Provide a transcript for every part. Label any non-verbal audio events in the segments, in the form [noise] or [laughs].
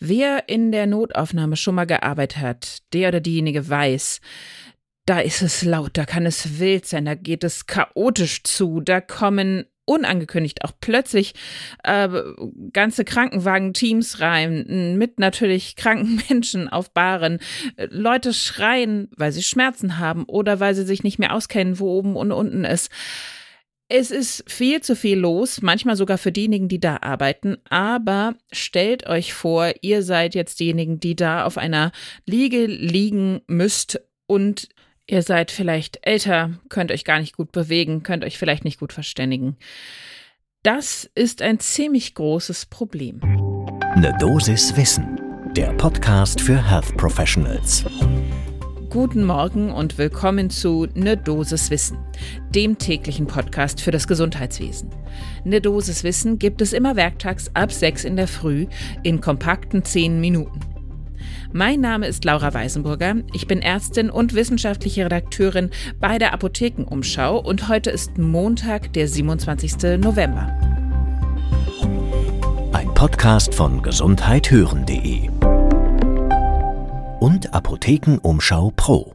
Wer in der Notaufnahme schon mal gearbeitet hat, der oder diejenige weiß, da ist es laut, da kann es wild sein, da geht es chaotisch zu, da kommen unangekündigt auch plötzlich äh, ganze Krankenwagen-Teams rein, mit natürlich kranken [laughs] Menschen auf Baren. Leute schreien, weil sie Schmerzen haben oder weil sie sich nicht mehr auskennen, wo oben und unten ist. Es ist viel zu viel los, manchmal sogar für diejenigen, die da arbeiten, aber stellt euch vor, ihr seid jetzt diejenigen, die da auf einer Liege liegen müsst und ihr seid vielleicht älter, könnt euch gar nicht gut bewegen, könnt euch vielleicht nicht gut verständigen. Das ist ein ziemlich großes Problem. Eine Dosis Wissen, der Podcast für Health Professionals. Guten Morgen und willkommen zu Ne Dosis Wissen, dem täglichen Podcast für das Gesundheitswesen. Ne Dosis Wissen gibt es immer werktags ab 6 in der Früh in kompakten 10 Minuten. Mein Name ist Laura Weisenburger. Ich bin Ärztin und wissenschaftliche Redakteurin bei der Apothekenumschau und heute ist Montag, der 27. November. Ein Podcast von gesundheithören.de und Apothekenumschau Pro.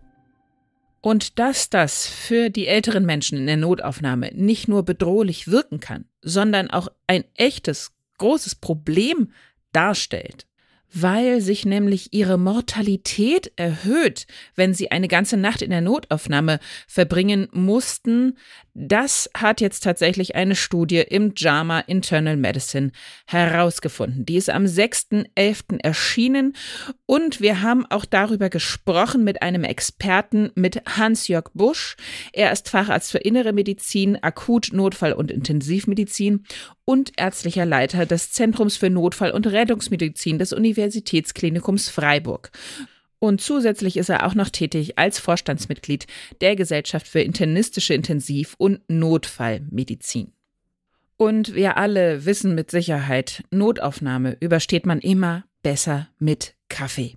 Und dass das für die älteren Menschen in der Notaufnahme nicht nur bedrohlich wirken kann, sondern auch ein echtes, großes Problem darstellt, weil sich nämlich ihre Mortalität erhöht, wenn sie eine ganze Nacht in der Notaufnahme verbringen mussten. Das hat jetzt tatsächlich eine Studie im JAMA Internal Medicine herausgefunden. Die ist am 6.11. erschienen und wir haben auch darüber gesprochen mit einem Experten, mit Hans-Jörg Busch. Er ist Facharzt für Innere Medizin, Akut-, Notfall- und Intensivmedizin und ärztlicher Leiter des Zentrums für Notfall- und Rettungsmedizin des Universitätsklinikums Freiburg. Und zusätzlich ist er auch noch tätig als Vorstandsmitglied der Gesellschaft für internistische Intensiv- und Notfallmedizin. Und wir alle wissen mit Sicherheit, Notaufnahme übersteht man immer besser mit Kaffee.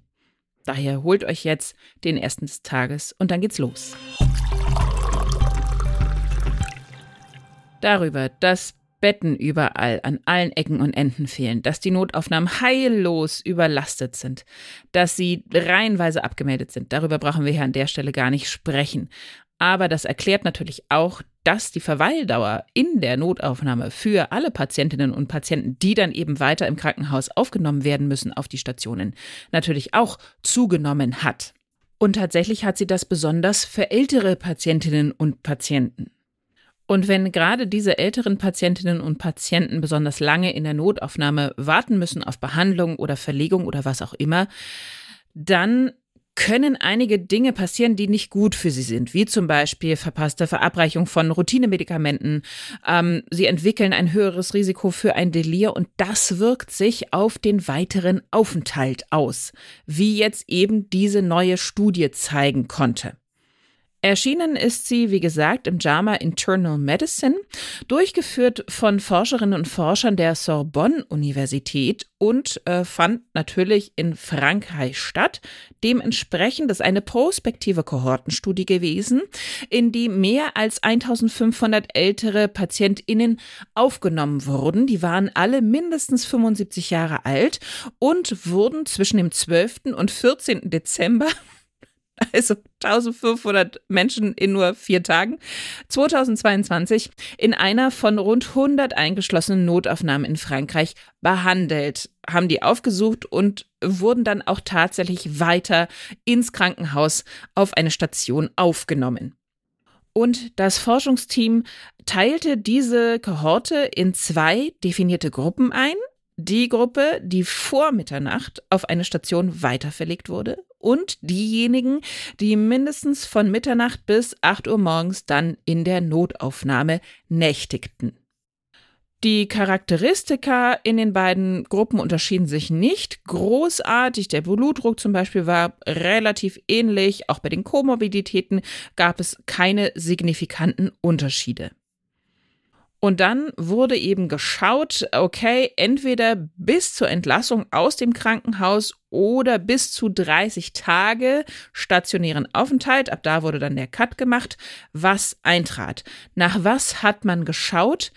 Daher holt euch jetzt den ersten des Tages und dann geht's los. Darüber, dass Betten überall an allen Ecken und Enden fehlen, dass die Notaufnahmen heillos überlastet sind, dass sie reihenweise abgemeldet sind. Darüber brauchen wir hier an der Stelle gar nicht sprechen. Aber das erklärt natürlich auch, dass die Verweildauer in der Notaufnahme für alle Patientinnen und Patienten, die dann eben weiter im Krankenhaus aufgenommen werden müssen auf die Stationen, natürlich auch zugenommen hat. Und tatsächlich hat sie das besonders für ältere Patientinnen und Patienten. Und wenn gerade diese älteren Patientinnen und Patienten besonders lange in der Notaufnahme warten müssen auf Behandlung oder Verlegung oder was auch immer, dann können einige Dinge passieren, die nicht gut für sie sind, wie zum Beispiel verpasste Verabreichung von Rouutinemedikamenten. Ähm, sie entwickeln ein höheres Risiko für ein Delir und das wirkt sich auf den weiteren Aufenthalt aus, wie jetzt eben diese neue Studie zeigen konnte. Erschienen ist sie, wie gesagt, im JAMA Internal Medicine, durchgeführt von Forscherinnen und Forschern der Sorbonne-Universität und äh, fand natürlich in Frankreich statt. Dementsprechend ist eine prospektive Kohortenstudie gewesen, in die mehr als 1500 ältere PatientInnen aufgenommen wurden. Die waren alle mindestens 75 Jahre alt und wurden zwischen dem 12. und 14. Dezember [laughs] also 1500 Menschen in nur vier Tagen, 2022 in einer von rund 100 eingeschlossenen Notaufnahmen in Frankreich behandelt, haben die aufgesucht und wurden dann auch tatsächlich weiter ins Krankenhaus auf eine Station aufgenommen. Und das Forschungsteam teilte diese Kohorte in zwei definierte Gruppen ein. Die Gruppe, die vor Mitternacht auf eine Station weiterverlegt wurde und diejenigen, die mindestens von Mitternacht bis 8 Uhr morgens dann in der Notaufnahme nächtigten. Die Charakteristika in den beiden Gruppen unterschieden sich nicht großartig. Der Blutdruck zum Beispiel war relativ ähnlich. Auch bei den Komorbiditäten gab es keine signifikanten Unterschiede. Und dann wurde eben geschaut, okay, entweder bis zur Entlassung aus dem Krankenhaus oder bis zu 30 Tage stationären Aufenthalt. Ab da wurde dann der Cut gemacht, was eintrat. Nach was hat man geschaut?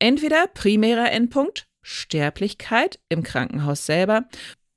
Entweder primärer Endpunkt, Sterblichkeit im Krankenhaus selber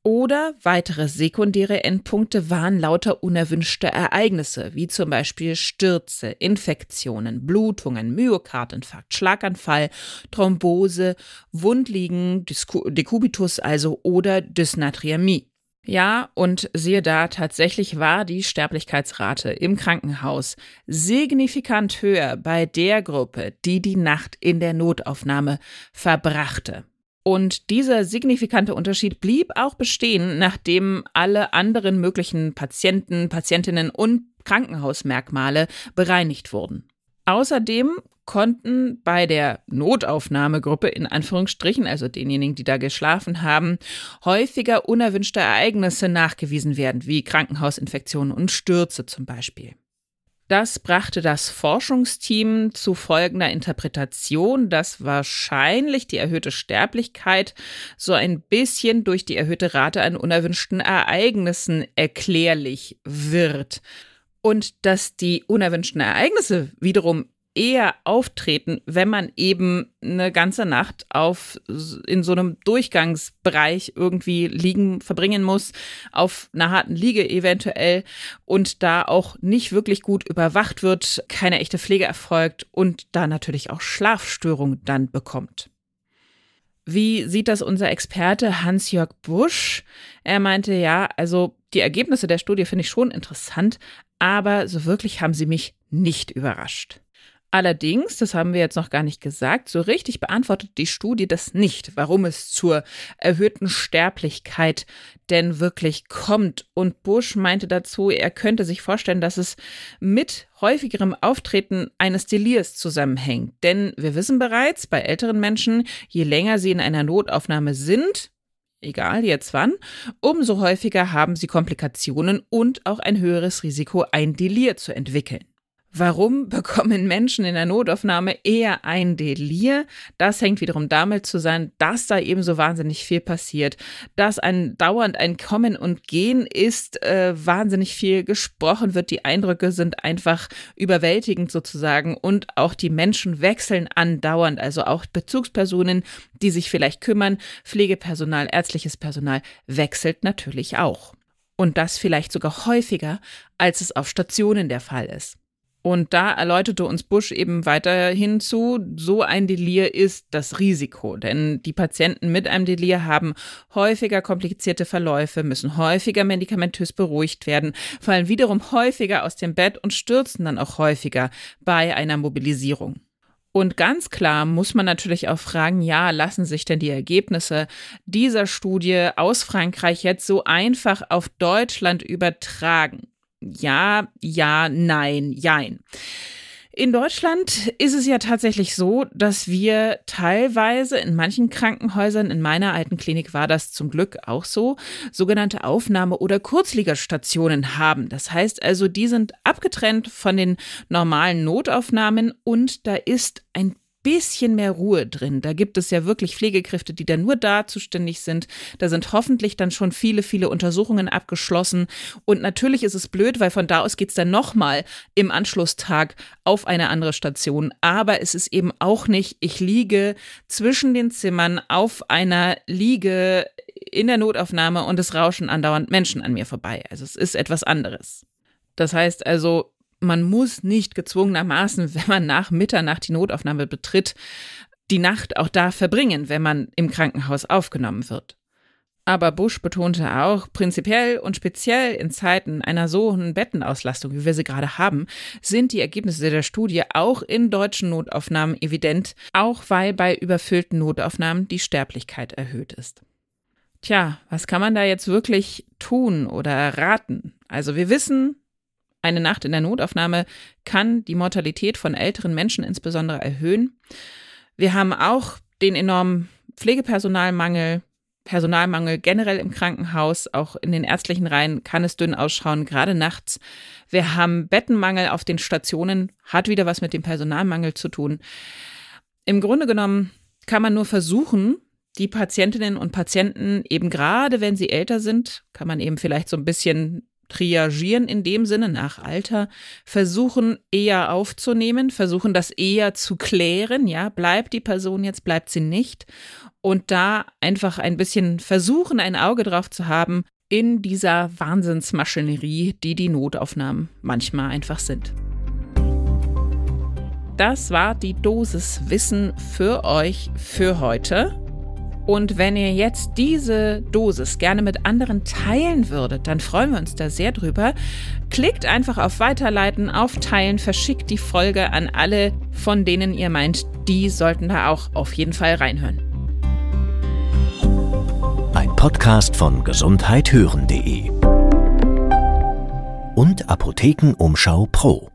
Oder weitere sekundäre Endpunkte waren lauter unerwünschte Ereignisse, wie zum Beispiel Stürze, Infektionen, Blutungen, Myokardinfarkt, Schlaganfall, Thrombose, Wundliegen, Dekubitus also oder Dysnatriämie. Ja, und siehe da, tatsächlich war die Sterblichkeitsrate im Krankenhaus signifikant höher bei der Gruppe, die die Nacht in der Notaufnahme verbrachte. Und dieser signifikante Unterschied blieb auch bestehen, nachdem alle anderen möglichen Patienten, Patientinnen und Krankenhausmerkmale bereinigt wurden. Außerdem konnten bei der Notaufnahmegruppe in Anführungsstrichen, also denjenigen, die da geschlafen haben, häufiger unerwünschte Ereignisse nachgewiesen werden, wie Krankenhausinfektionen und Stürze zum Beispiel. Das brachte das Forschungsteam zu folgender Interpretation, dass wahrscheinlich die erhöhte Sterblichkeit so ein bisschen durch die erhöhte Rate an unerwünschten Ereignissen erklärlich wird. Und dass die unerwünschten Ereignisse wiederum eher auftreten, wenn man eben eine ganze Nacht auf in so einem Durchgangsbereich irgendwie liegen verbringen muss, auf einer harten Liege eventuell und da auch nicht wirklich gut überwacht wird, keine echte Pflege erfolgt und da natürlich auch Schlafstörungen dann bekommt. Wie sieht das unser Experte Hans-Jörg Busch? Er meinte, ja, also die Ergebnisse der Studie finde ich schon interessant, aber so wirklich haben sie mich nicht überrascht. Allerdings, das haben wir jetzt noch gar nicht gesagt, so richtig beantwortet die Studie das nicht, warum es zur erhöhten Sterblichkeit denn wirklich kommt. Und Bush meinte dazu, er könnte sich vorstellen, dass es mit häufigerem Auftreten eines Delirs zusammenhängt. Denn wir wissen bereits, bei älteren Menschen, je länger sie in einer Notaufnahme sind, egal jetzt wann, umso häufiger haben sie Komplikationen und auch ein höheres Risiko, ein Delir zu entwickeln. Warum bekommen Menschen in der Notaufnahme eher ein Delir? Das hängt wiederum damit zusammen, dass da eben so wahnsinnig viel passiert, dass ein dauernd ein Kommen und Gehen ist, äh, wahnsinnig viel gesprochen wird, die Eindrücke sind einfach überwältigend sozusagen und auch die Menschen wechseln andauernd, also auch Bezugspersonen, die sich vielleicht kümmern, Pflegepersonal, ärztliches Personal wechselt natürlich auch. Und das vielleicht sogar häufiger, als es auf Stationen der Fall ist. Und da erläuterte uns Bush eben weiterhin zu, so ein Delir ist das Risiko. Denn die Patienten mit einem Delir haben häufiger komplizierte Verläufe, müssen häufiger medikamentös beruhigt werden, fallen wiederum häufiger aus dem Bett und stürzen dann auch häufiger bei einer Mobilisierung. Und ganz klar muss man natürlich auch fragen, ja, lassen sich denn die Ergebnisse dieser Studie aus Frankreich jetzt so einfach auf Deutschland übertragen? Ja, ja, nein, jein. In Deutschland ist es ja tatsächlich so, dass wir teilweise in manchen Krankenhäusern, in meiner alten Klinik war das zum Glück auch so, sogenannte Aufnahme- oder Kurzliegerstationen haben. Das heißt also, die sind abgetrennt von den normalen Notaufnahmen und da ist ein bisschen mehr Ruhe drin. Da gibt es ja wirklich Pflegekräfte, die dann nur da zuständig sind. Da sind hoffentlich dann schon viele, viele Untersuchungen abgeschlossen. Und natürlich ist es blöd, weil von da aus geht es dann nochmal im Anschlusstag auf eine andere Station. Aber es ist eben auch nicht, ich liege zwischen den Zimmern auf einer Liege in der Notaufnahme und es rauschen andauernd Menschen an mir vorbei. Also es ist etwas anderes. Das heißt also, man muss nicht gezwungenermaßen, [laughs] wenn man nach Mitternacht die Notaufnahme betritt, die Nacht auch da verbringen, wenn man im Krankenhaus aufgenommen wird. Aber Bush betonte auch, prinzipiell und speziell in Zeiten einer so hohen Bettenauslastung, wie wir sie gerade haben, sind die Ergebnisse der Studie auch in deutschen Notaufnahmen evident, auch weil bei überfüllten Notaufnahmen die Sterblichkeit erhöht ist. Tja, was kann man da jetzt wirklich tun oder raten? Also wir wissen, eine Nacht in der Notaufnahme kann die Mortalität von älteren Menschen insbesondere erhöhen. Wir haben auch den enormen Pflegepersonalmangel, Personalmangel generell im Krankenhaus, auch in den ärztlichen Reihen kann es dünn ausschauen, gerade nachts. Wir haben Bettenmangel auf den Stationen, hat wieder was mit dem Personalmangel zu tun. Im Grunde genommen kann man nur versuchen, die Patientinnen und Patienten eben gerade, wenn sie älter sind, kann man eben vielleicht so ein bisschen triagieren in dem Sinne nach Alter, versuchen eher aufzunehmen, versuchen das eher zu klären, ja, bleibt die Person jetzt, bleibt sie nicht und da einfach ein bisschen versuchen, ein Auge drauf zu haben in dieser Wahnsinnsmaschinerie, die die Notaufnahmen manchmal einfach sind. Das war die Dosis Wissen für euch für heute. Und wenn ihr jetzt diese Dosis gerne mit anderen teilen würdet, dann freuen wir uns da sehr drüber. Klickt einfach auf Weiterleiten, auf Teilen, verschickt die Folge an alle, von denen ihr meint, die sollten da auch auf jeden Fall reinhören. Ein Podcast von gesundheithören.de und Apothekenumschau Pro.